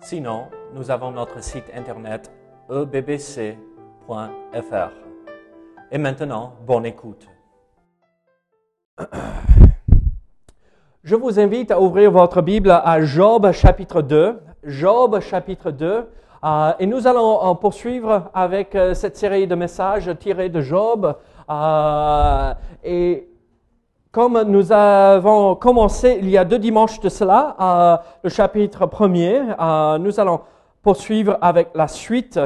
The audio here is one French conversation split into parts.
Sinon, nous avons notre site internet ebbc.fr. Et maintenant, bonne écoute. Je vous invite à ouvrir votre Bible à Job chapitre 2. Job chapitre 2. Euh, et nous allons poursuivre avec euh, cette série de messages tirés de Job. Et comme nous avons commencé il y a deux dimanches de cela, le chapitre premier, nous allons poursuivre avec la suite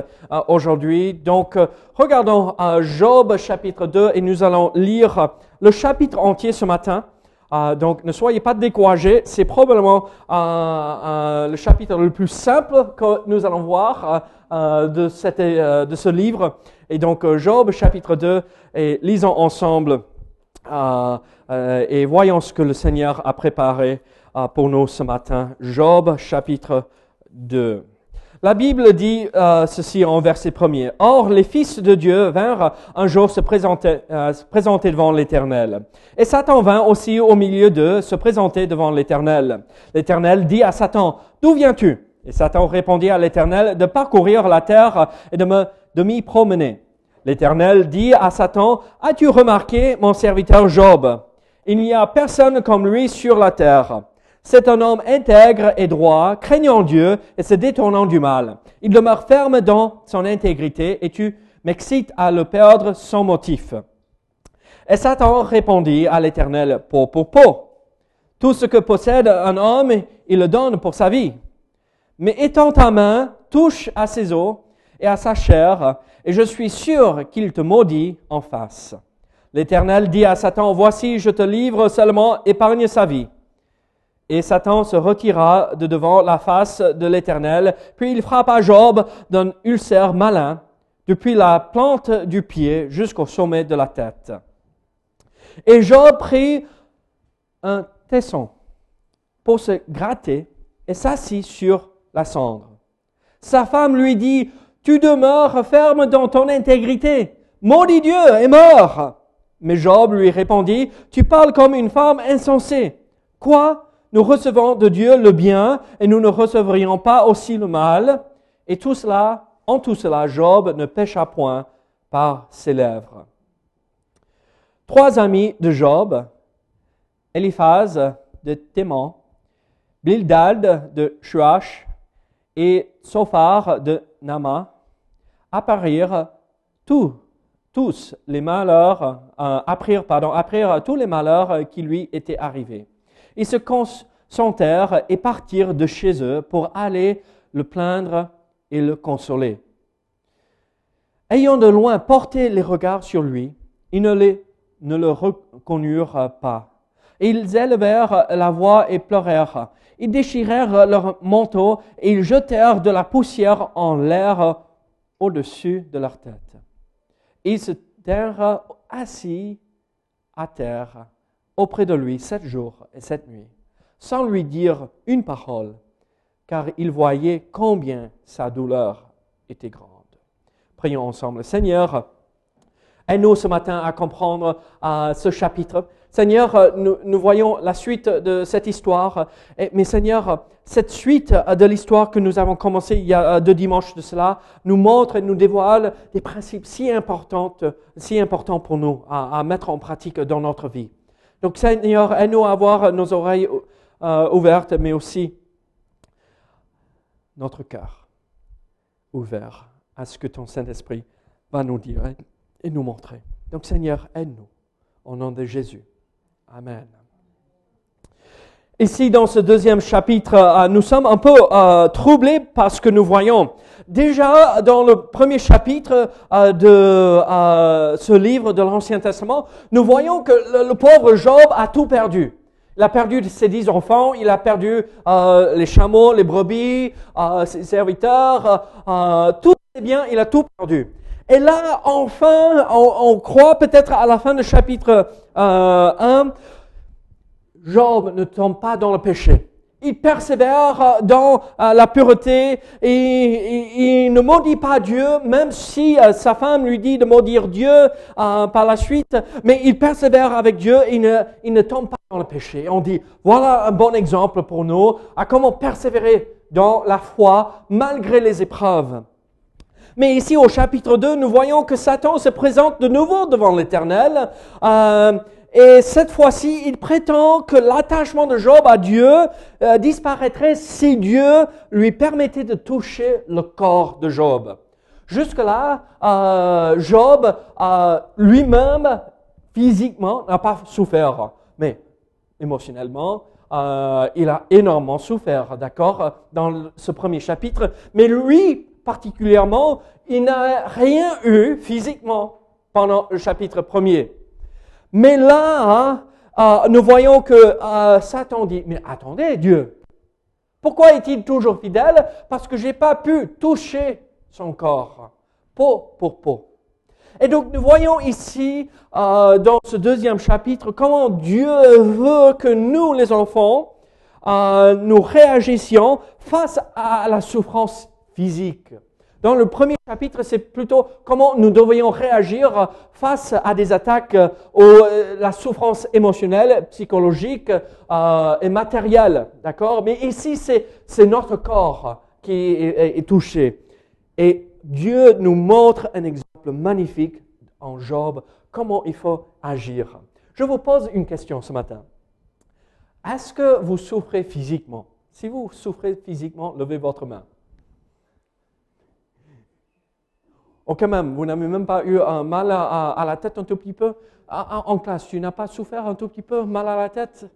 aujourd'hui. Donc, regardons Job chapitre 2 et nous allons lire le chapitre entier ce matin. Euh, donc, ne soyez pas découragés. C'est probablement euh, euh, le chapitre le plus simple que nous allons voir de, de, ce livre. Et donc, Job, chapitre 2, et lisons ensemble et voyons ce que le Seigneur a préparé pour nous ce matin. Job, chapitre 2. La Bible dit euh, ceci en verset premier. Or, les fils de Dieu vinrent un jour se présenter, euh, se présenter devant l'Éternel. Et Satan vint aussi au milieu d'eux se présenter devant l'Éternel. L'Éternel dit à Satan, D'où viens-tu? Et Satan répondit à l'Éternel, De parcourir la terre et de m'y promener. L'Éternel dit à Satan, As-tu remarqué mon serviteur Job? Il n'y a personne comme lui sur la terre c'est un homme intègre et droit, craignant Dieu et se détournant du mal. Il demeure ferme dans son intégrité et tu m'excites à le perdre sans motif. Et Satan répondit à l'Éternel, peau pour peau. Tout ce que possède un homme, il le donne pour sa vie. Mais étends ta main, touche à ses os et à sa chair, et je suis sûr qu'il te maudit en face. L'Éternel dit à Satan, voici, je te livre seulement, épargne sa vie. Et Satan se retira de devant la face de l'Éternel, puis il frappa Job d'un ulcère malin, depuis la plante du pied jusqu'au sommet de la tête. Et Job prit un tesson pour se gratter et s'assit sur la cendre. Sa femme lui dit, Tu demeures ferme dans ton intégrité. Maudit Dieu est mort. Mais Job lui répondit, Tu parles comme une femme insensée. Quoi? Nous recevons de Dieu le bien et nous ne recevrions pas aussi le mal. Et tout cela, en tout cela, Job ne pécha point par ses lèvres. Trois amis de Job, Eliphaz de Théman, Bildad de Shuach et Sophar de Nama, apparirent tous, les malheurs, euh, tous les malheurs qui lui étaient arrivés. Ils se concentrèrent et partirent de chez eux pour aller le plaindre et le consoler. Ayant de loin porté les regards sur lui, ils ne, le reconnurent pas. Ils élevèrent la voix et pleurèrent. Ils déchirèrent leur manteau et ils jetèrent de la poussière en l'air au-dessus de leur tête. Ils se tinrent assis à terre auprès de lui sept jours et sept nuits, sans lui dire une parole, car il voyait combien sa douleur était grande. Prions ensemble. Seigneur, aide-nous ce matin à comprendre ce chapitre. Seigneur, euh, nous, voyons la suite de cette histoire. mais Seigneur, cette suite de l'histoire que nous avons commencé il y a euh, deux dimanches de cela nous montre et nous dévoile des principes si importants, si importants pour nous à mettre en pratique dans notre vie. Donc Seigneur, aide-nous à avoir nos oreilles euh, ouvertes, mais aussi notre cœur ouvert à ce que ton Saint-Esprit va nous dire et nous montrer. Donc Seigneur, aide-nous au nom de Jésus. Amen. Ici, dans ce deuxième chapitre, euh, nous sommes un peu euh, troublés par ce que nous voyons. Déjà, dans le premier chapitre euh, de ce livre de l'Ancien Testament, nous voyons que le, pauvre Job a tout perdu. Il a perdu ses dix enfants, il a perdu les chameaux, les brebis, ses serviteurs, tout ses biens, il a tout perdu. Et là, enfin, on, croit peut-être à la fin du chapitre 1, Job ne tombe pas dans le péché il persévère dans euh, la pureté et, il ne maudit pas Dieu, même si euh, sa femme lui dit de maudire Dieu euh, par la suite, mais il persévère avec Dieu et il ne tombe pas dans le péché. On dit, voilà un bon exemple pour nous à comment persévérer dans la foi malgré les épreuves. Mais ici au chapitre 2, nous voyons que Satan se présente de nouveau devant l'Éternel. Euh, et cette fois-ci, il prétend que l'attachement de Job à Dieu euh, disparaîtrait si Dieu lui permettait de toucher le corps de Job. Jusque-là, euh, Job lui-même, physiquement, n'a pas souffert. Mais émotionnellement, il a énormément souffert, d'accord, dans ce premier chapitre. Mais lui, particulièrement, il n'a rien eu physiquement pendant le chapitre premier. Mais là, hein, euh, nous voyons que euh, Satan dit, mais attendez, Dieu, pourquoi est-il toujours fidèle? Parce que j'ai pas pu toucher son corps, peau pour peau. Et donc nous voyons ici, euh, dans ce deuxième chapitre, comment Dieu veut que nous, les enfants, nous réagissions face à la souffrance Dans le premier chapitre, c'est plutôt comment nous devrions réagir face à des attaques ou euh, la souffrance émotionnelle, psychologique euh, et matérielle. D'accord? Mais ici, c'est notre corps qui est, est, touché. Et Dieu nous montre un exemple magnifique en Job, comment il faut agir. Je vous pose une question ce matin. Est-ce que vous souffrez physiquement? Si vous souffrez physiquement, levez votre main. Oh, quand même, vous n'avez même pas eu un mal à, la tête un tout petit peu? En classe. Tu n'as pas souffert un tout petit peu mal à la tête?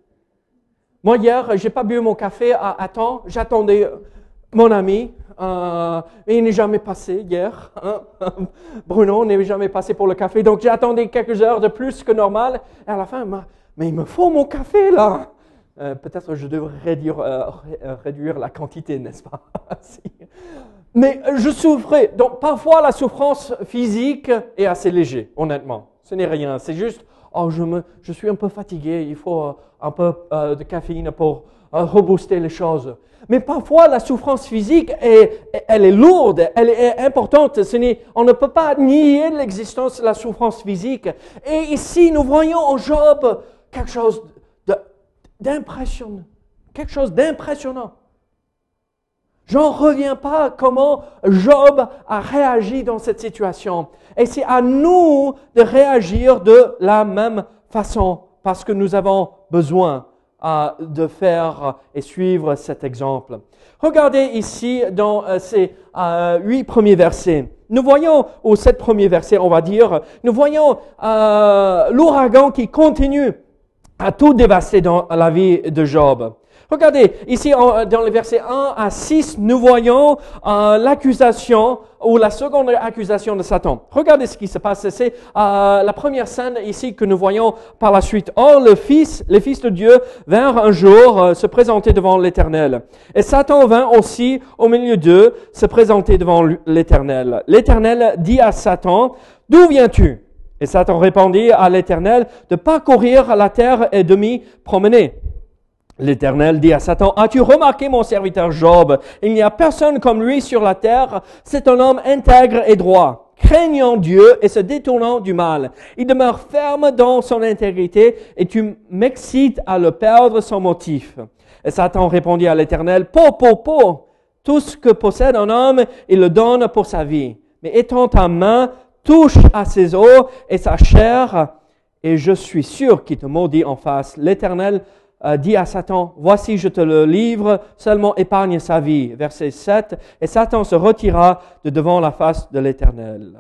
Moi, hier, j'ai pas bu mon café à, temps. J'attendais mon ami. Euh, il n'est jamais passé hier. Hein. Bruno n'est jamais passé pour le café. Donc, j'ai attendu quelques heures de plus que normal. Et à la fin, mais il me faut mon café là. Euh, peut-être je devrais euh, réduire la quantité, n'est-ce pas? Mais je souffrais. Donc parfois la souffrance physique est assez légère, honnêtement. Ce n'est rien. C'est juste, oh, je, me, je suis un peu fatigué, il faut euh, un peu euh, de caféine pour euh, rebooster les choses. Mais parfois la souffrance physique, est, elle est lourde, elle est importante. Ce on ne peut pas nier l'existence de la souffrance physique. Et ici, nous voyons en Job quelque chose d'impressionnant. Quelque chose d'impressionnant. J'en reviens pas comment Job a réagi dans cette situation. Et c'est à nous de réagir de la même façon parce que nous avons besoin euh, de faire et suivre cet exemple. Regardez ici dans euh, ces euh, huit premiers versets. Nous voyons, ou sept premiers versets, on va dire, nous voyons l'ouragan qui continue à tout dévaster dans la vie de Job. Regardez, ici dans les versets 1 à 6, nous voyons euh, l'accusation ou la seconde accusation de Satan. Regardez ce qui se passe. C'est euh, la première scène ici que nous voyons par la suite. Or, le Fils, les fils de Dieu vinrent un jour euh, se présenter devant l'Éternel. Et Satan vint aussi au milieu d'eux se présenter devant l'Éternel. L'Éternel dit à Satan, D'où viens-tu? Et Satan répondit à l'Éternel, De parcourir la terre et de m'y promener. L'Éternel dit à Satan, as-tu remarqué mon serviteur Job? Il n'y a personne comme lui sur la terre. C'est un homme intègre et droit, craignant Dieu et se détournant du mal. Il demeure ferme dans son intégrité et tu m'excites à le perdre sans motif. Et Satan répondit à l'Éternel, Po, po, po, tout ce que possède un homme, il le donne pour sa vie. Mais étends ta main, touche à ses os et sa chair, et je suis sûr qu'il te maudit en face. L'Éternel dit à Satan, voici je te le livre, seulement épargne sa vie. Verset 7, et Satan se retira de devant la face de l'Éternel.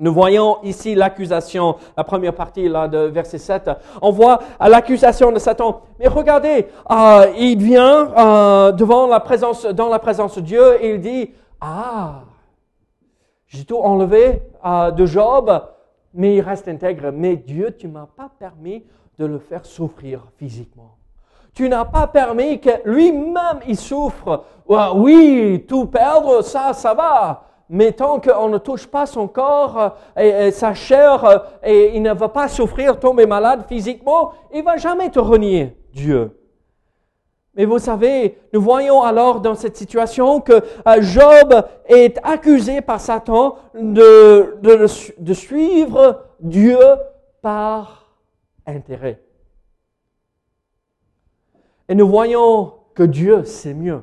Nous voyons ici l'accusation, la première partie là de verset 7. On voit l'accusation de Satan. Mais regardez, euh, il vient euh, devant la présence, dans la présence de Dieu et il dit, ah, j'ai tout enlevé euh, de Job, mais il reste intègre. Mais Dieu, tu m'as pas permis de le faire souffrir physiquement. Tu n'as pas permis que lui-même il souffre. Oui, tout perdre, ça, ça va. Mais tant qu'on ne touche pas son corps et, sa chair et il ne va pas souffrir, tomber malade physiquement, il va jamais te renier, Dieu. Mais vous savez, nous voyons alors dans cette situation que euh, Job est accusé par Satan de, de, de suivre Dieu par intérêt. Et nous voyons que Dieu sait mieux.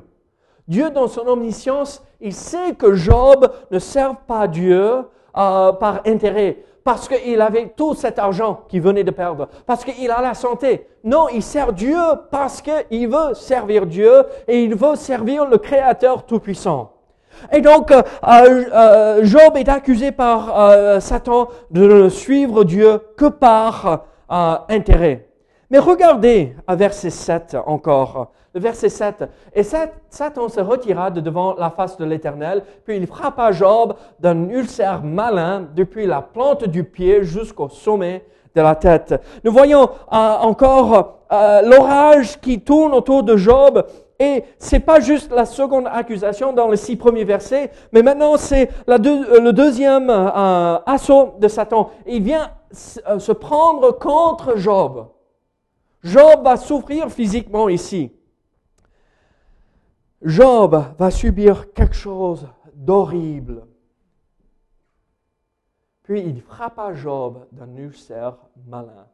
Dieu, dans son omniscience, il sait que Job ne sert pas Dieu euh, par intérêt, parce qu'il avait tout cet argent qu'il venait de perdre, parce qu'il a la santé. Non, il sert Dieu parce qu'il veut servir Dieu et il veut servir le Créateur Tout-Puissant. Et donc, euh, euh, Job est accusé par Satan de ne suivre Dieu que par intérêt. Mais regardez à verset 7 encore. Le verset 7. Et Satan se retira de devant la face de l'Éternel, puis il frappa Job d'un ulcère malin depuis la plante du pied jusqu'au sommet de la tête. Nous voyons euh, encore euh, l'orage qui tourne autour de Job. Et c'est pas juste la seconde accusation dans les six premiers versets, mais maintenant c'est le deuxième euh, assaut de Satan. Il vient se prendre contre Job. Job va souffrir physiquement ici. Job va subir quelque chose d'horrible. Puis il frappa Job d'un ulcère malin,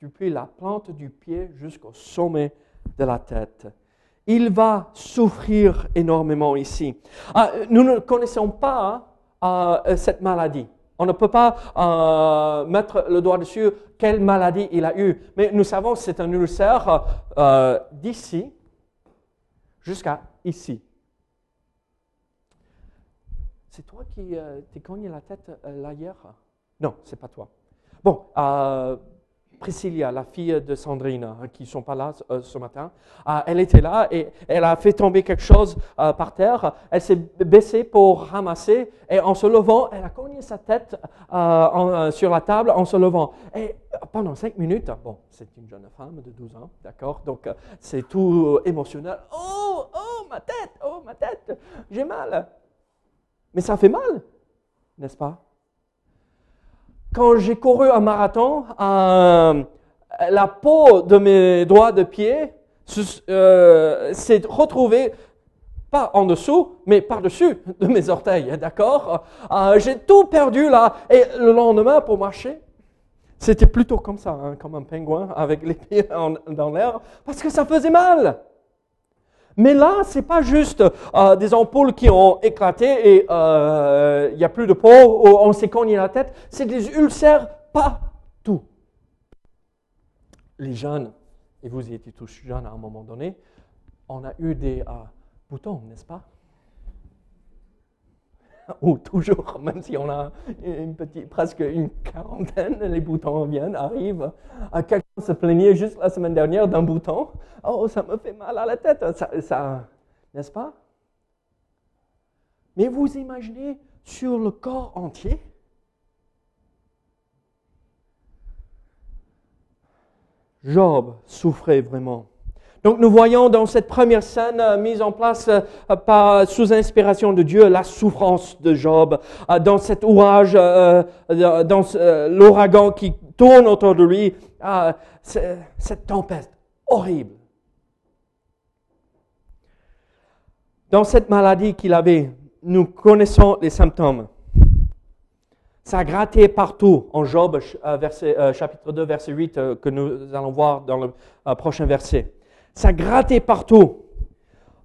depuis la plante du pied jusqu'au sommet de la tête. Il va souffrir énormément ici. Ah, nous ne connaissons pas euh, cette maladie. On ne peut pas euh, mettre le doigt dessus quelle maladie il a eu, mais nous savons que c'est un ulcère euh, d'ici jusqu'à ici. C'est toi qui euh, t'es cogné la tête là hier? Non, c'est pas toi. Bon, Priscilla, la fille de Sandrine, hein, qui ne sont pas là euh, ce matin, euh, elle était là et elle a fait tomber quelque chose euh, par terre. Elle s'est baissée pour ramasser et en se levant, elle a cogné sa tête sur la table en se levant. Et pendant cinq minutes, bon, c'est une jeune femme de 12 ans, d'accord, donc c'est tout émotionnel. Oh, oh, ma tête, oh, ma tête, j'ai mal. Mais ça fait mal, n'est-ce pas? Quand j'ai couru un marathon, la peau de mes doigts de pied euh, s'est retrouvée pas en dessous, mais par-dessus de mes orteils, d'accord? Euh, J'ai tout perdu là. Et le lendemain, pour marcher, c'était plutôt comme ça, hein, comme un pingouin avec les pieds dans l'air, parce que ça faisait mal. Mais là, c'est pas juste euh, des ampoules qui ont éclaté et euh, il n'y a plus de peau, ou on s'est cogné la tête. C'est des ulcères partout. Les jeunes, et vous étiez tous jeunes à un moment donné, on a eu des euh, boutons, n'est-ce pas? ou toujours, même si on a presque une quarantaine, les boutons viennent, arrivent. Quelqu'un se plaignait juste la semaine dernière d'un bouton. Oh, ça me fait mal à la tête, ça, n'est-ce pas? Mais vous imaginez sur le corps entier? Job souffrait vraiment. Donc nous voyons dans cette première scène euh, mise en place euh, par, sous inspiration de Dieu la souffrance de Job, euh, dans cet orage, dans l'ouragan qui tourne autour de lui, cette tempête horrible. Dans cette maladie qu'il avait, nous connaissons les symptômes. Ça a gratté partout en Job, chapitre 2, verset 8, que nous allons voir dans le prochain verset. Ça grattait partout.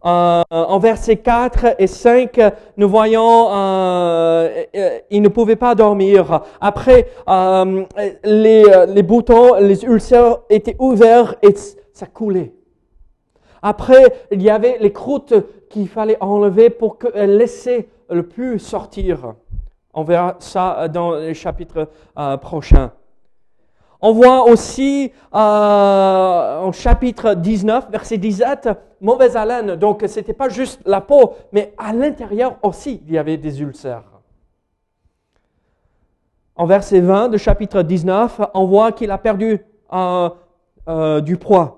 Euh, en versets 4 et 5, nous voyons, euh, euh, il ne pouvait pas dormir. Après, euh, les, boutons, les ulcères étaient ouverts et ça coulait. Après, il y avait les croûtes qu'il fallait enlever pour que, laisser le plus sortir. On verra ça dans les chapitres prochains. On voit aussi euh, en chapitre 19, verset 17, mauvaise haleine. Donc, ce n'était pas juste la peau, mais à l'intérieur aussi, il y avait des ulcères. En verset 20 de chapitre 19, on voit qu'il a perdu du poids.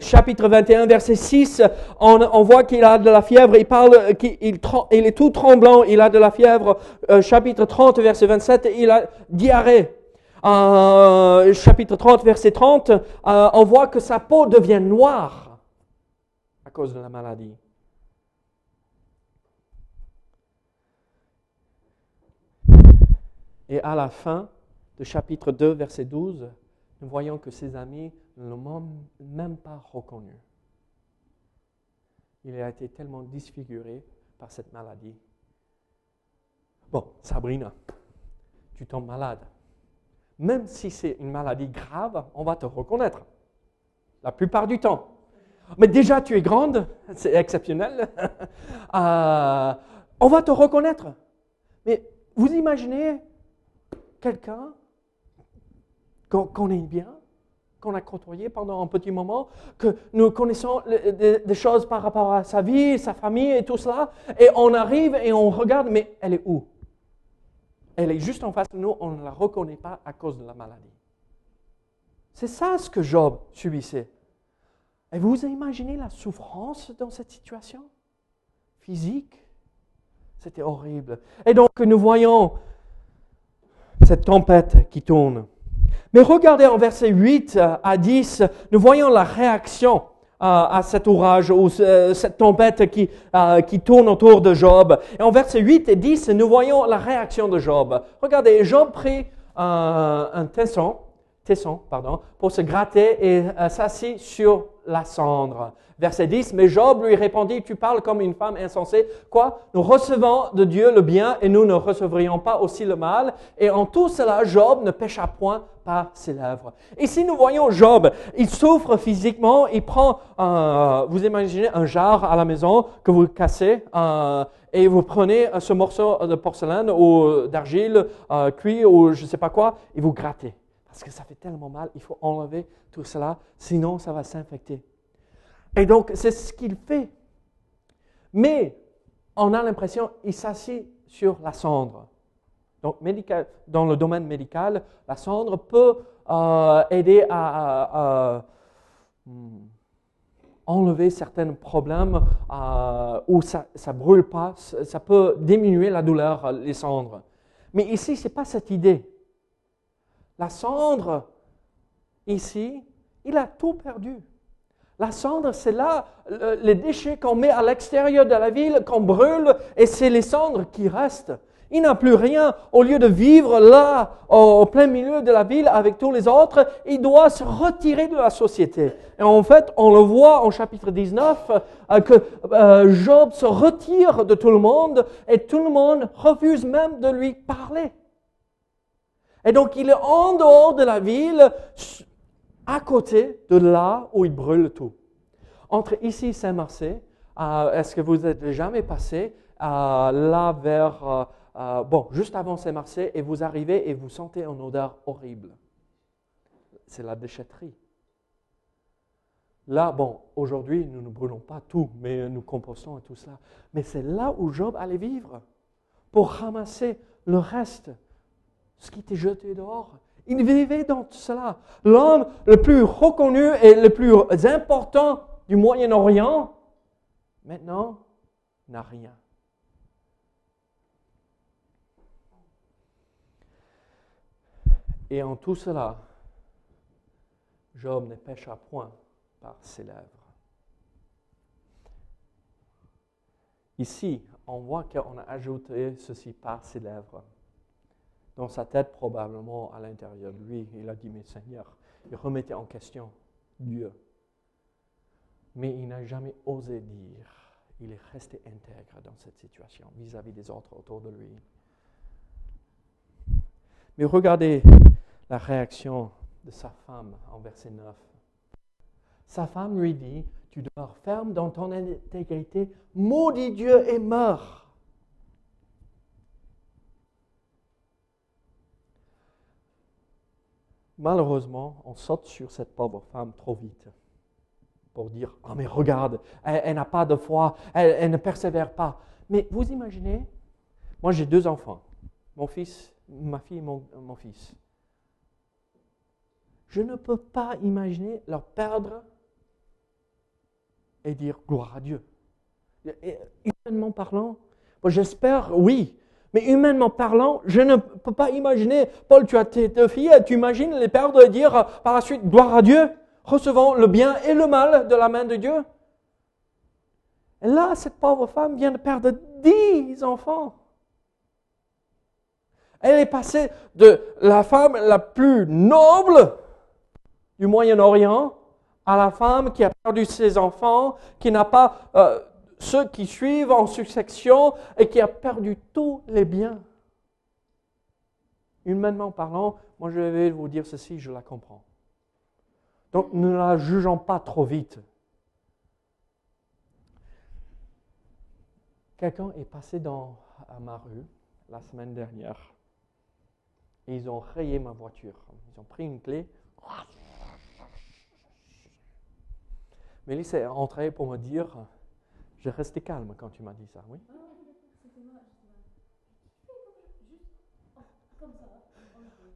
Chapitre 21, verset 6, on, voit qu'il a de la fièvre, il parle, il est tout tremblant, il a de la fièvre. chapitre 30, verset 27, il a diarrhée. Chapitre 30, verset 30, on voit que sa peau devient noire à cause de la maladie. Et à la fin de chapitre 2, verset 12, nous voyons que ses amis ne l'ont même pas reconnu. Il a été tellement disfiguré par cette maladie. Bon, Sabrina, tu tombes malade. Même si c'est une maladie grave, on va te reconnaître. La plupart du temps. Mais déjà, tu es grande, c'est exceptionnel. Euh, on va te reconnaître. Mais vous imaginez quelqu'un qu'on connaît bien, qu'on a côtoyé pendant un petit moment, que nous connaissons des, choses par rapport à sa vie, sa famille et tout cela, et on arrive et on regarde, mais elle est où? Elle est juste en face de nous, on ne la reconnaît pas à cause de la maladie. C'est ça ce que Job subissait. Et vous imaginez la souffrance dans cette situation? Physique? C'était horrible. Et donc nous voyons cette tempête qui tourne. Mais regardez en versets 8 à 10, nous voyons la réaction à cet orage ou euh, cette tempête qui, euh, qui tourne autour de Job. Et en versets 8 et 10, nous voyons la réaction de Job. Regardez, Job prit un tesson, tesson pardon, pour se gratter et s'assit sur la cendre. Verset 10, mais Job lui répondit, tu parles comme une femme insensée. Quoi? Nous recevons de Dieu le bien et nous ne recevrions pas aussi le mal. Et en tout cela, Job ne pécha point par ses lèvres. Ici, nous voyons Job. Il souffre physiquement. Il prend, vous imaginez un jar à la maison que vous cassez euh, et vous prenez ce morceau de porcelaine ou d'argile euh, cuit ou je ne sais pas quoi et vous grattez. Parce que ça fait tellement mal, il faut enlever tout cela, sinon ça va s'infecter. Et donc, c'est ce qu'il fait. Mais on a l'impression qu'il s'assied sur la cendre. Donc, dans le domaine médical, la cendre peut euh, aider à, hmm, enlever certains problèmes euh, où ça ne brûle pas. Ça peut diminuer la douleur, les cendres. Mais ici, ce n'est pas cette idée. La cendre, ici, il a tout perdu. La cendre, c'est là les déchets qu'on met à l'extérieur de la ville, qu'on brûle, et c'est les cendres qui restent. Il n'a plus rien. Au lieu de vivre là, au, plein milieu de la ville avec tous les autres, il doit se retirer de la société. Et en fait, on le voit en chapitre 19, euh, que euh, Job se retire de tout le monde et tout le monde refuse même de lui parler. Et donc, il est en dehors de la ville, à côté de là où il brûle tout. Entre ici et Saint-Marcé, euh, est-ce que vous êtes jamais passé euh, là vers, euh, bon, juste avant Saint-Marcé, et vous arrivez et vous sentez une odeur horrible? C'est la déchetterie. Là, bon, aujourd'hui, nous ne brûlons pas tout, mais nous compostons et tout cela. Mais c'est là où Job allait vivre pour ramasser le reste, ce qui était jeté dehors il vivait dans cela. L'homme le plus reconnu et le plus important du Moyen-Orient, maintenant, n'a rien. Et en tout cela, Job ne pêcha point par ses lèvres. Ici, on voit qu'on a ajouté ceci par ses lèvres dans sa tête probablement à l'intérieur de lui. Il a dit, mais Seigneur, il remettait en question Dieu. Mais il n'a jamais osé dire, il est resté intègre dans cette situation vis-à-vis des autres autour de lui. Mais regardez la réaction de sa femme en verset 9. Sa femme lui dit, tu demeures ferme dans ton intégrité, maudit Dieu et meurs. Malheureusement, on saute sur cette pauvre femme trop vite pour dire Ah, mais regarde, elle, n'a pas de foi, elle, ne persévère pas. Mais vous imaginez, moi j'ai deux enfants, mon fils, ma fille et mon, fils. Je ne peux pas imaginer leur perdre et dire gloire à Dieu. Humainement parlant, j'espère oui, mais humainement parlant, je ne peux pas imaginer, Paul, tu as tes deux filles, tu imagines les perdre et dire par la suite gloire à Dieu, recevant le bien et le mal de la main de Dieu. Et là, cette pauvre femme vient de perdre dix enfants. Elle est passée de la femme la plus noble du Moyen-Orient à la femme qui a perdu ses enfants, qui n'a pas euh, ceux qui suivent en succession et qui a perdu tous les biens. Humainement parlant, moi je vais vous dire ceci, je la comprends. Donc ne la jugeons pas trop vite. Quelqu'un est passé dans, à ma rue la semaine dernière ils ont rayé ma voiture. Ils ont pris une clé. Mélisse est rentrée pour me dire Je restais calme quand tu m'as dit ça, oui.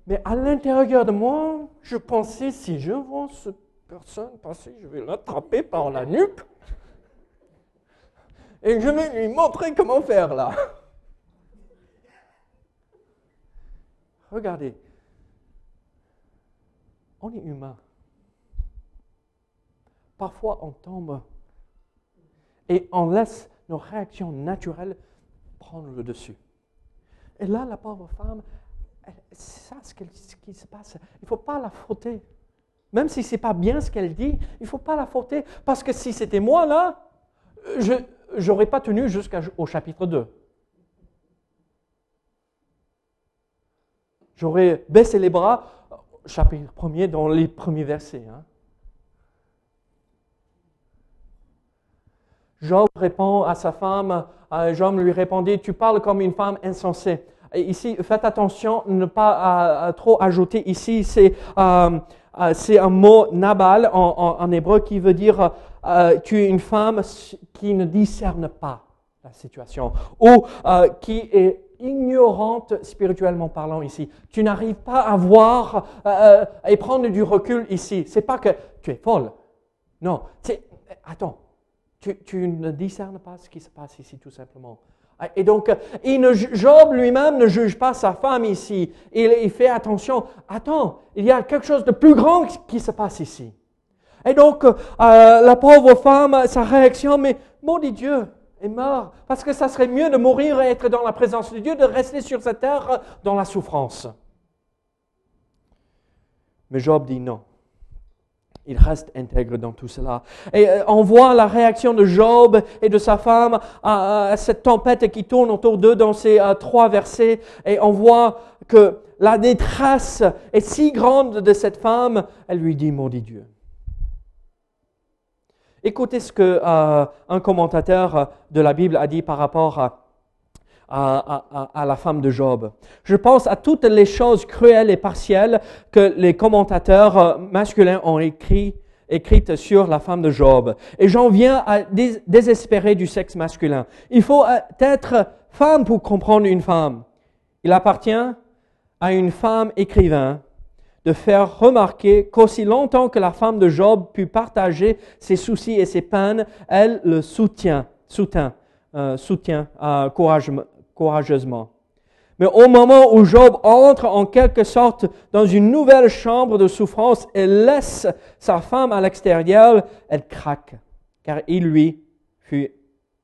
Mais à l'intérieur de moi, je pensais si je vois cette personne passer, je vais l'attraper par la nuque. Et je vais lui montrer comment faire là. Regardez, on est humain. Parfois, on tombe et on laisse nos réactions naturelles prendre le dessus. Et là, la pauvre femme, c'est ça ce, qui se passe. Il ne faut pas la fauter. Même si ce n'est pas bien ce qu'elle dit, il ne faut pas la fauter. Parce que si c'était moi là, je, j'aurais pas tenu jusqu'au chapitre 2. J'aurais baissé les bras, chapitre 1er, dans les premiers versets. Hein. Job répond à sa femme, Job lui répondit, tu parles comme une femme insensée. ici, faites attention, ne pas trop ajouter ici, c'est euh, euh, un mot nabal en hébreu qui veut dire euh, tu es une femme qui ne discerne pas la situation ou euh, qui est ignorante spirituellement parlant ici. Tu n'arrives pas à voir euh, et prendre du recul ici. C'est pas que tu es folle. Non. Attends. Tu, ne discernes pas ce qui se passe ici tout simplement. Et donc, ne, Job lui-même ne juge pas sa femme ici. Il, fait attention. Attends, il y a quelque chose de plus grand qui se passe ici. Et donc, euh, la pauvre femme, sa réaction, mais maudit Dieu, est mort. Parce que ça serait mieux de mourir et être dans la présence de Dieu, de rester sur cette terre dans la souffrance. Mais Job dit non. Il reste intègre dans tout cela. Et euh, on voit la réaction de Job et de sa femme à, cette tempête qui tourne autour d'eux dans ces euh, trois versets. Et on voit que la détresse est si grande de cette femme, elle lui dit, maudit Dieu. Écoutez ce que euh, un commentateur de la Bible a dit par rapport à, la femme de Job. Je pense à toutes les choses cruelles et partielles que les commentateurs euh, masculins ont écrit, écrites sur la femme de Job. Et j'en viens à désespérer du sexe masculin. Il faut euh, être femme pour comprendre une femme. Il appartient à une femme écrivain de faire remarquer qu'aussi longtemps que la femme de Job put partager ses soucis et ses peines, elle le soutient, soutient, euh, soutient euh, courageusement. Mais au moment où Job entre en quelque sorte dans une nouvelle chambre de souffrance et laisse sa femme à l'extérieur, elle craque, car il lui fut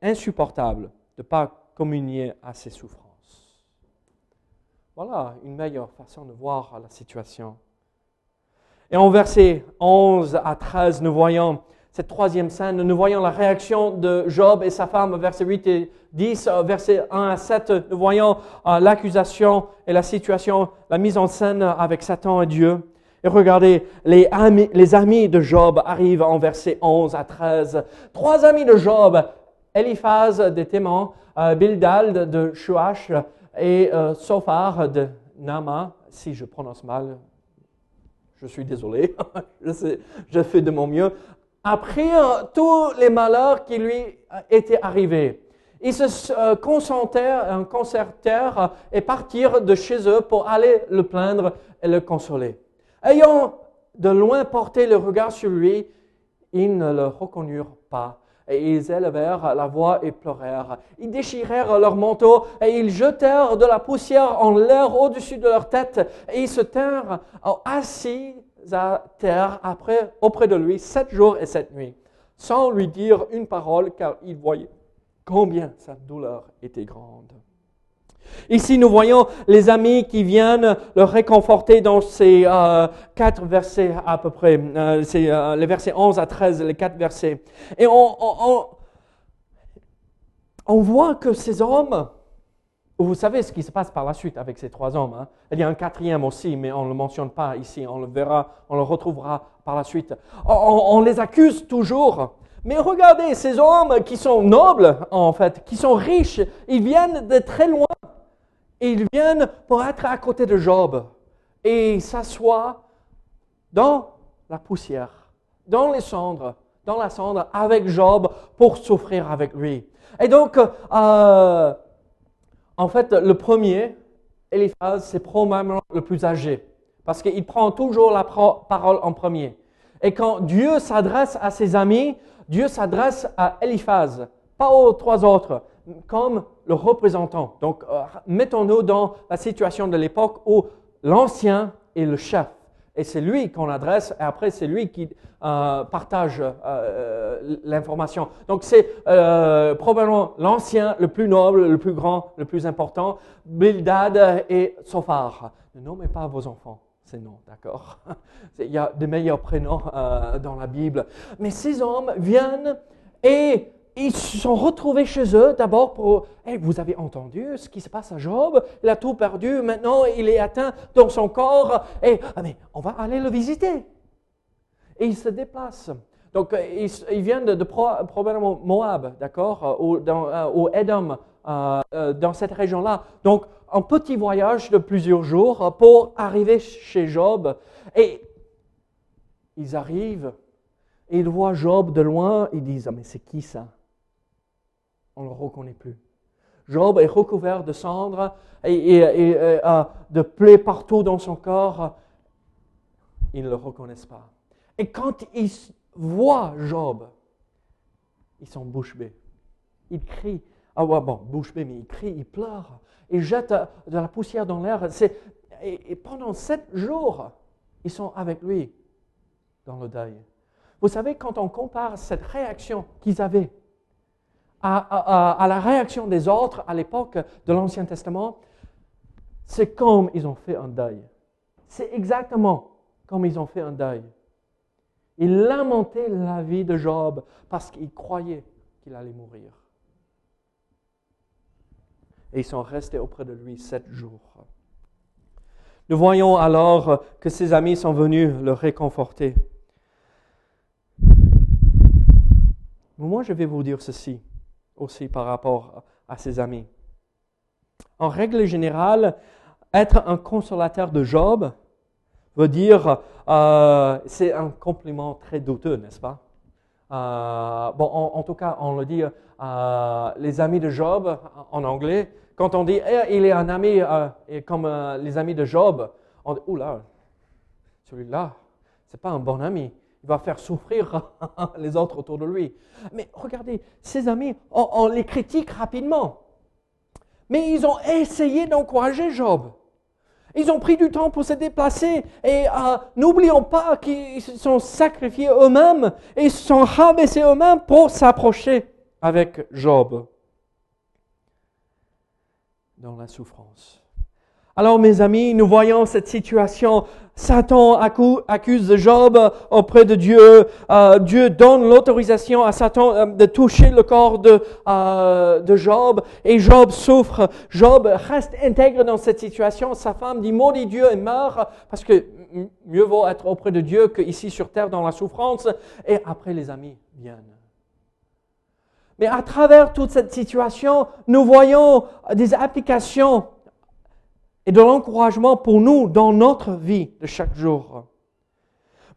insupportable de ne pas communier à ses souffrances. Voilà une meilleure façon de voir la situation. Et en versets 11 à 13, nous voyons cette troisième scène, nous voyons la réaction de Job et sa femme, versets 8 et 10, versets 1 à 7, nous voyons euh, l'accusation et la situation, la mise en scène avec Satan et Dieu. Et regardez, les amis, de Job arrivent en versets 11 à 13. Trois amis de Job, Eliphaz de Théman, euh, de Shuach et euh, Sophar de Nama, si je prononce mal, je suis désolé, je, fais de mon mieux, après tous les malheurs qui lui étaient arrivés. Ils se euh, concertèrent et partirent de chez eux pour aller le plaindre et le consoler. Ayant de loin portaient le regard sur lui, ils ne le reconnurent pas. Et ils élevèrent la voix et pleurèrent. Ils déchirèrent leur manteau et ils jetèrent de la poussière en l'air au-dessus de leur tête. Et ils se tinrent assis à terre après, auprès de lui sept jours et sept nuits, sans lui dire une parole, car ils voyaient combien sa douleur était grande. Ici, nous voyons les amis qui viennent le réconforter dans ces euh, quatre versets à peu près. Euh, c'est euh, les versets 11 à 13, les quatre versets. Et on, on, voit que ces hommes, vous savez ce qui se passe par la suite avec ces trois hommes. Hein? Il y a un quatrième aussi, mais on ne le mentionne pas ici. On le verra, on le retrouvera par la suite. on les accuse toujours. Mais regardez, ces hommes qui sont nobles, en fait, qui sont riches, ils viennent de très loin ils viennent pour être à côté de Job et s'assoient dans la poussière, dans les cendres, dans la cendre avec Job pour souffrir avec lui. Et donc, euh, en fait, le premier, Eliphaz, c'est probablement le plus âgé parce qu'il prend toujours la parole en premier. Et quand Dieu s'adresse à ses amis, Dieu s'adresse à Eliphaz, pas aux trois autres comme le représentant. Donc, euh, mettons-nous dans la situation de l'époque où l'ancien est le chef. Et c'est lui qu'on adresse, et après c'est lui qui euh, partage euh, l'information. Donc c'est probablement l'ancien, le plus noble, le plus grand, le plus important, Bildad et Sophar. Ne nommez pas vos enfants c'est non, d'accord? Il y a des meilleurs prénoms dans la Bible. Mais ces hommes viennent et ils se sont retrouvés chez eux d'abord pour Vous avez entendu ce qui se passe à Job? Il a tout perdu, maintenant il est atteint dans son corps. Et ah, mais on va aller le visiter. Et ils se déplacent. Donc euh, ils, viennent de, probablement Moab, d'accord, au Edom, euh, euh, dans cette région-là. Donc un petit voyage de plusieurs jours pour arriver chez Job. Et ils arrivent, ils voient Job de loin, ils disent, ah, mais c'est qui ça? On ne le reconnaît plus. Job est recouvert de cendres et, euh, de plaies partout dans son corps. Ils ne le reconnaissent pas. Et quand ils voient Job, ils sont bouche bée. Ils crient. Ah ouais, bon, bouche bée, mais ils crient, ils pleurent. Ils jettent de la poussière dans l'air. Et, pendant sept jours, ils sont avec lui dans le deuil. Vous savez, quand on compare cette réaction qu'ils avaient à, la réaction des autres à l'époque de l'Ancien Testament, c'est comme ils ont fait un deuil. C'est exactement comme ils ont fait un deuil. Ils lamentaient la vie de Job parce qu'ils croyaient qu'il allait mourir. Et ils sont restés auprès de lui sept jours. Nous voyons alors que ses amis sont venus le réconforter. Moi, je vais vous dire ceci aussi par rapport à ses amis. En règle générale, être un consolateur de Job veut dire, euh, c'est un compliment très douteux, n'est-ce pas? Euh, bon, en, tout cas, on le dit, euh, les amis de Job en anglais, quand on dit eh, il est un ami comme les amis de Job, on dit oula, celui-là, c'est pas un bon ami il va faire souffrir les autres autour de lui. Mais regardez, ses amis, on, les critique rapidement. Mais ils ont essayé d'encourager Job. Ils ont pris du temps pour se déplacer. Et euh, n'oublions pas qu'ils se sont sacrifiés eux-mêmes et se sont rabaissés eux-mêmes pour s'approcher avec Job dans la souffrance. Alors mes amis, nous voyons cette situation Satan accuse Job auprès de Dieu. Euh, Dieu donne l'autorisation à Satan euh, de toucher le corps de, euh, de Job et Job souffre. Job reste intègre dans cette situation. Sa femme dit maudit Dieu et meurt parce que mieux vaut être auprès de Dieu qu'ici sur terre dans la souffrance. Et après les amis viennent. Mais à travers toute cette situation, nous voyons des applications et de l'encouragement pour nous dans notre vie de chaque jour.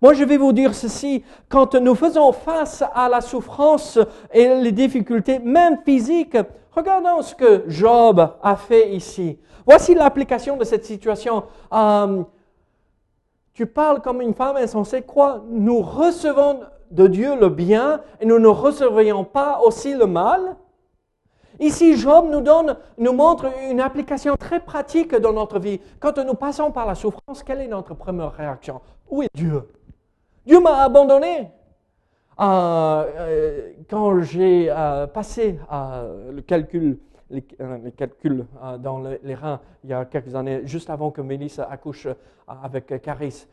Moi, je vais vous dire ceci, quand nous faisons face à la souffrance et les difficultés, même physiques, regardons ce que Job a fait ici. Voici l'application de cette situation. Euh, Tu parles comme une femme insensée. Quoi? Nous recevons de Dieu le bien et nous ne recevrions pas aussi le mal? Ici, Job nous montre une application très pratique dans notre vie. Quand nous passons par la souffrance, quelle est notre première réaction? Où est Dieu? Dieu m'a abandonné. Euh, euh, quand j'ai euh, passé le calcul, les, calculs dans les reins il y a quelques années, juste avant que Mélissa accouche avec Caris,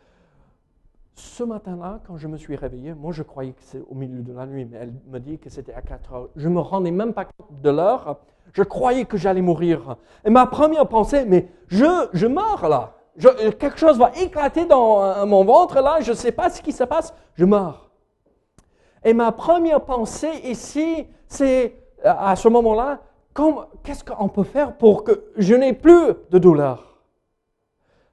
ce matin-là, quand je me suis réveillé, moi je croyais que c'est au milieu de la nuit, mais elle me dit que c'était à 4 heures. Je ne me rendais même pas compte de l'heure. Je croyais que j'allais mourir. Et ma première pensée, mais je, je meurs là. quelque chose va éclater dans euh, mon ventre là, je ne sais pas ce qui se passe, je meurs. Et ma première pensée ici, c'est à ce moment-là, qu'est-ce qu'on peut faire pour que je n'ai plus de douleur?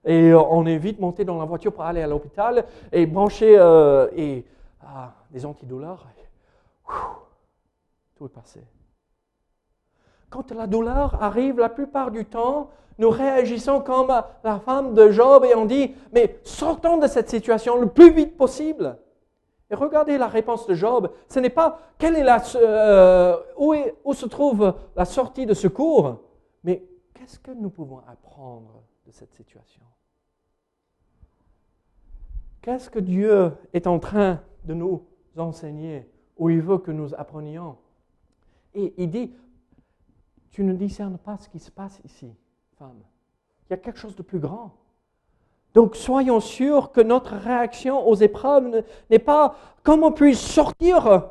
Et euh, on est vite monté dans la voiture pour aller à l'hôpital et brancher euh, et, ah, des antidouleurs. tout est passé. Quand la douleur arrive, la plupart du temps, nous réagissons comme la femme de Job et on dit, mais sortons de cette situation le plus vite possible. Et regardez la réponse de Job. Ce n'est pas quelle est la, euh, où, est, où se trouve la sortie de secours, mais qu'est-ce que nous pouvons apprendre de cette situation? Qu'est-ce que Dieu est en train de nous enseigner ou il veut que nous apprenions? Et il dit, tu ne discernes pas ce qui se passe ici, femme. Il y a quelque chose de plus grand. Donc soyons sûrs que notre réaction aux épreuves n'est pas comment puis-je sortir,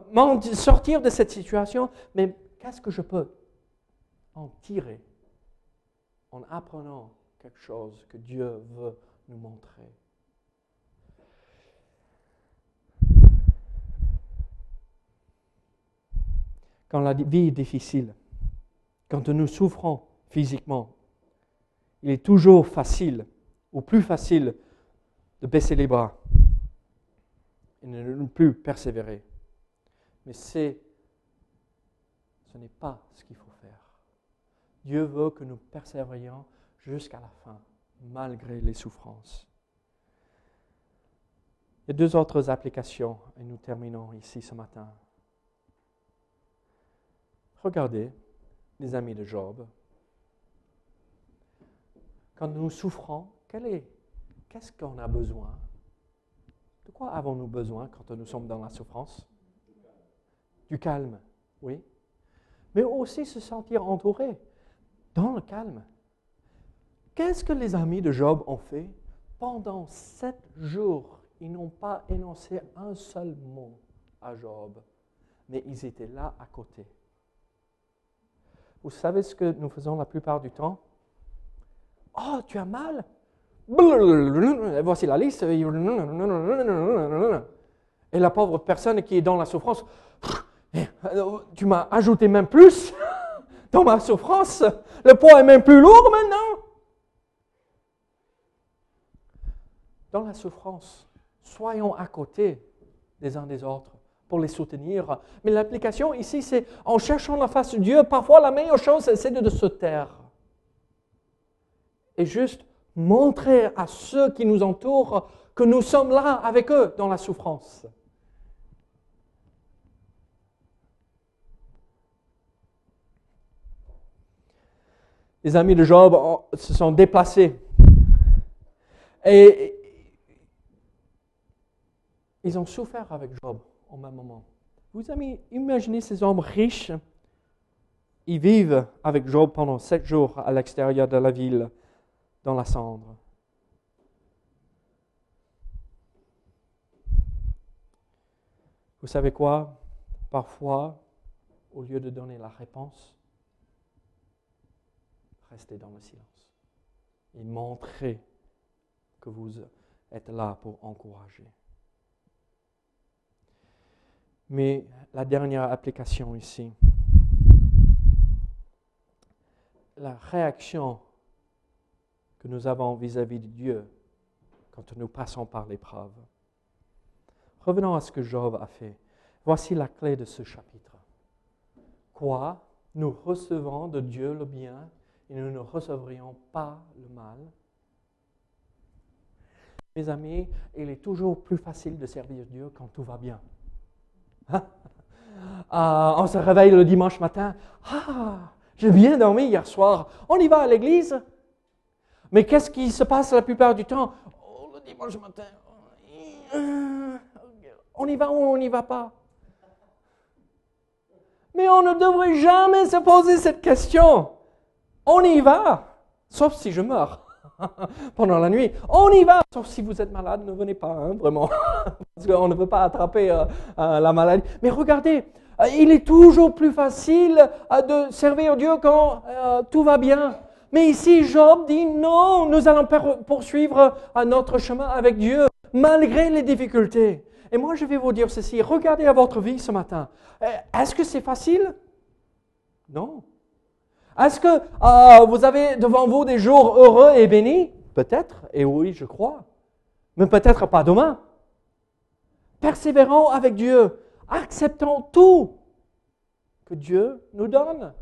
sortir de cette situation, mais qu'est-ce que je peux en tirer en apprenant quelque chose que Dieu veut nous montrer? Quand la vie est difficile, quand nous souffrons physiquement, il est toujours facile ou plus facile de baisser les bras et de ne plus persévérer. Mais c'est, ce n'est pas ce qu'il faut faire. Dieu veut que nous persévérions jusqu'à la fin, malgré les souffrances. Il y a deux autres applications et nous terminons ici ce matin. Regardez les amis de Job. Quand nous souffrons, qu'est-ce qu'on a besoin? De quoi avons-nous besoin quand nous sommes dans la souffrance? Du calme, oui. Mais aussi se sentir entouré dans le calme. Qu'est-ce que les amis de Job ont fait? Pendant sept jours, ils n'ont pas énoncé un seul mot à Job, mais ils étaient là à côté. Vous savez ce que nous faisons la plupart du temps? Oh, tu as mal? Voici la liste. Et la pauvre personne qui est dans la souffrance, tu m'as ajouté même plus dans ma souffrance. Le poids est même plus lourd maintenant. Dans la souffrance, soyons à côté des uns des autres pour les soutenir. Mais l'application ici, c'est en cherchant la face de Dieu, parfois la meilleure chose, c'est de se taire. Et juste montrer à ceux qui nous entourent que nous sommes là avec eux dans la souffrance. Les amis de Job se sont déplacés. Et ils ont souffert avec Job Vous imaginez ces hommes riches? Ils vivent avec Job pendant sept jours à l'extérieur de la ville, dans la cendre. Vous savez quoi? Parfois, au lieu de donner la réponse, restez dans le silence et montrez que vous êtes là pour encourager. Mais la dernière application ici, la réaction que nous avons vis-à-vis de Dieu quand nous passons par l'épreuve. Revenons à ce que Job a fait. Voici la clé de ce chapitre. Quoi? Nous recevons de Dieu le bien et nous ne recevrions pas le mal. Mes amis, il est toujours plus facile de servir Dieu quand tout va bien. Hein? Euh, on se réveille le dimanche matin. Ah, j'ai bien dormi hier soir. On y va à l'église. Mais qu'est-ce qui se passe la plupart du temps? Oh, Le dimanche matin, on y va ou on n'y va pas? Mais on ne devrait jamais se poser cette question. On y va, sauf si je meurs pendant la nuit. On y va, sauf si vous êtes malade, ne venez pas, hein, vraiment, parce qu'on ne veut pas attraper euh, euh, la maladie. Mais regardez, euh, il est toujours plus facile de servir Dieu quand tout va bien. Mais ici, Job dit non, nous allons poursuivre notre chemin avec Dieu, malgré les difficultés. Et moi, je vais vous dire ceci, regardez à votre vie ce matin. Est-ce que c'est facile? Non. Est-ce que euh, vous avez devant vous des jours heureux et bénis? Peut-être, et oui, je crois. Mais peut-être pas demain. Persévérons avec Dieu. Acceptons tout que Dieu nous donne.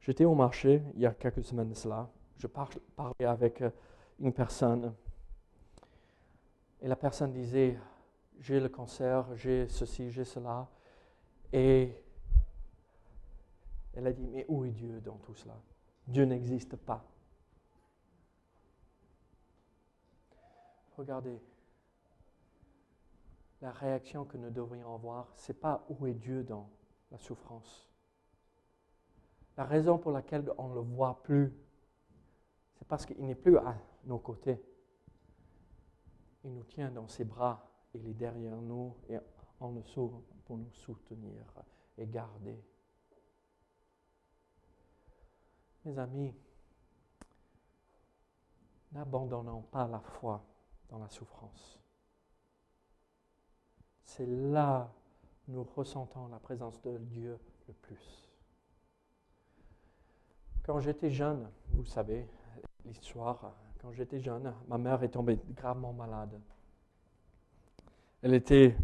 J'étais au marché il y a quelques semaines de cela. Je parlais avec euh, une personne et la personne disait, j'ai le cancer, j'ai ceci, j'ai cela. Et elle a dit, mais où est Dieu dans tout cela? Dieu n'existe pas. Regardez, la réaction que nous devrions avoir, ce n'est pas où est Dieu dans la souffrance. La raison pour laquelle on ne le voit plus, c'est parce qu'il n'est plus à nos côtés. Il nous tient dans ses bras, il est derrière nous et en dessous pour nous soutenir et garder. Mes amis, n'abandonnons pas la foi dans la souffrance. C'est là nous ressentons la présence de Dieu le plus. Quand j'étais jeune, vous savez l'histoire, quand j'étais jeune, ma mère est tombée gravement malade. Elle était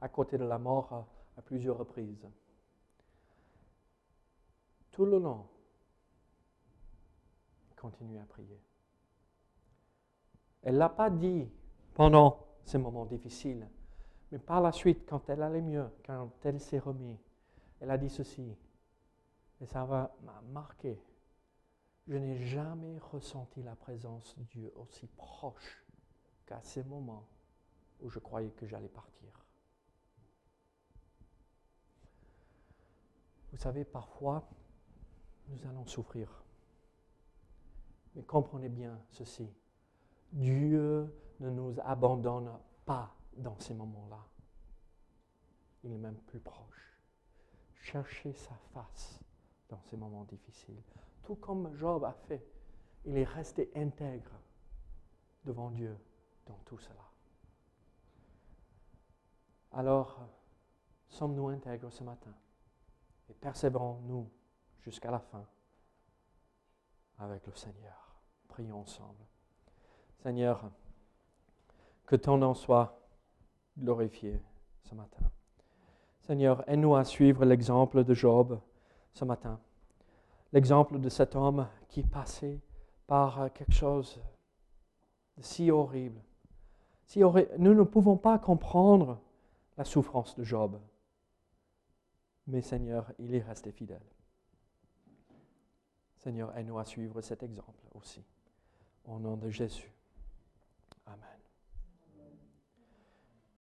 à côté de la mort à, plusieurs reprises. Tout le long, elle continuait à prier. Elle ne l'a pas dit pendant ces moments difficiles, mais par la suite, quand elle allait mieux, quand elle s'est remise, elle a dit ceci, et ça m'a marqué je n'ai jamais ressenti la présence de Dieu aussi proche qu'à ces moments où je croyais que j'allais partir. Vous savez, parfois, nous allons souffrir. Mais comprenez bien ceci. Dieu ne nous abandonne pas dans ces moments-là. Il est même plus proche. Cherchez sa face dans ces moments difficiles tout comme Job a fait. Il est resté intègre devant Dieu dans tout cela. Alors, sommes-nous intègres ce matin et persévérons-nous jusqu'à la fin avec le Seigneur? Prions ensemble. Seigneur, que ton nom soit glorifié ce matin. Seigneur, aide-nous à suivre l'exemple de Job ce matin l'exemple de cet homme qui passait par euh, quelque chose de si horrible. Si Nous ne pouvons pas comprendre la souffrance de Job. Mais Seigneur, il est resté fidèle. Seigneur, aide-nous à suivre cet exemple aussi. Au nom de Jésus.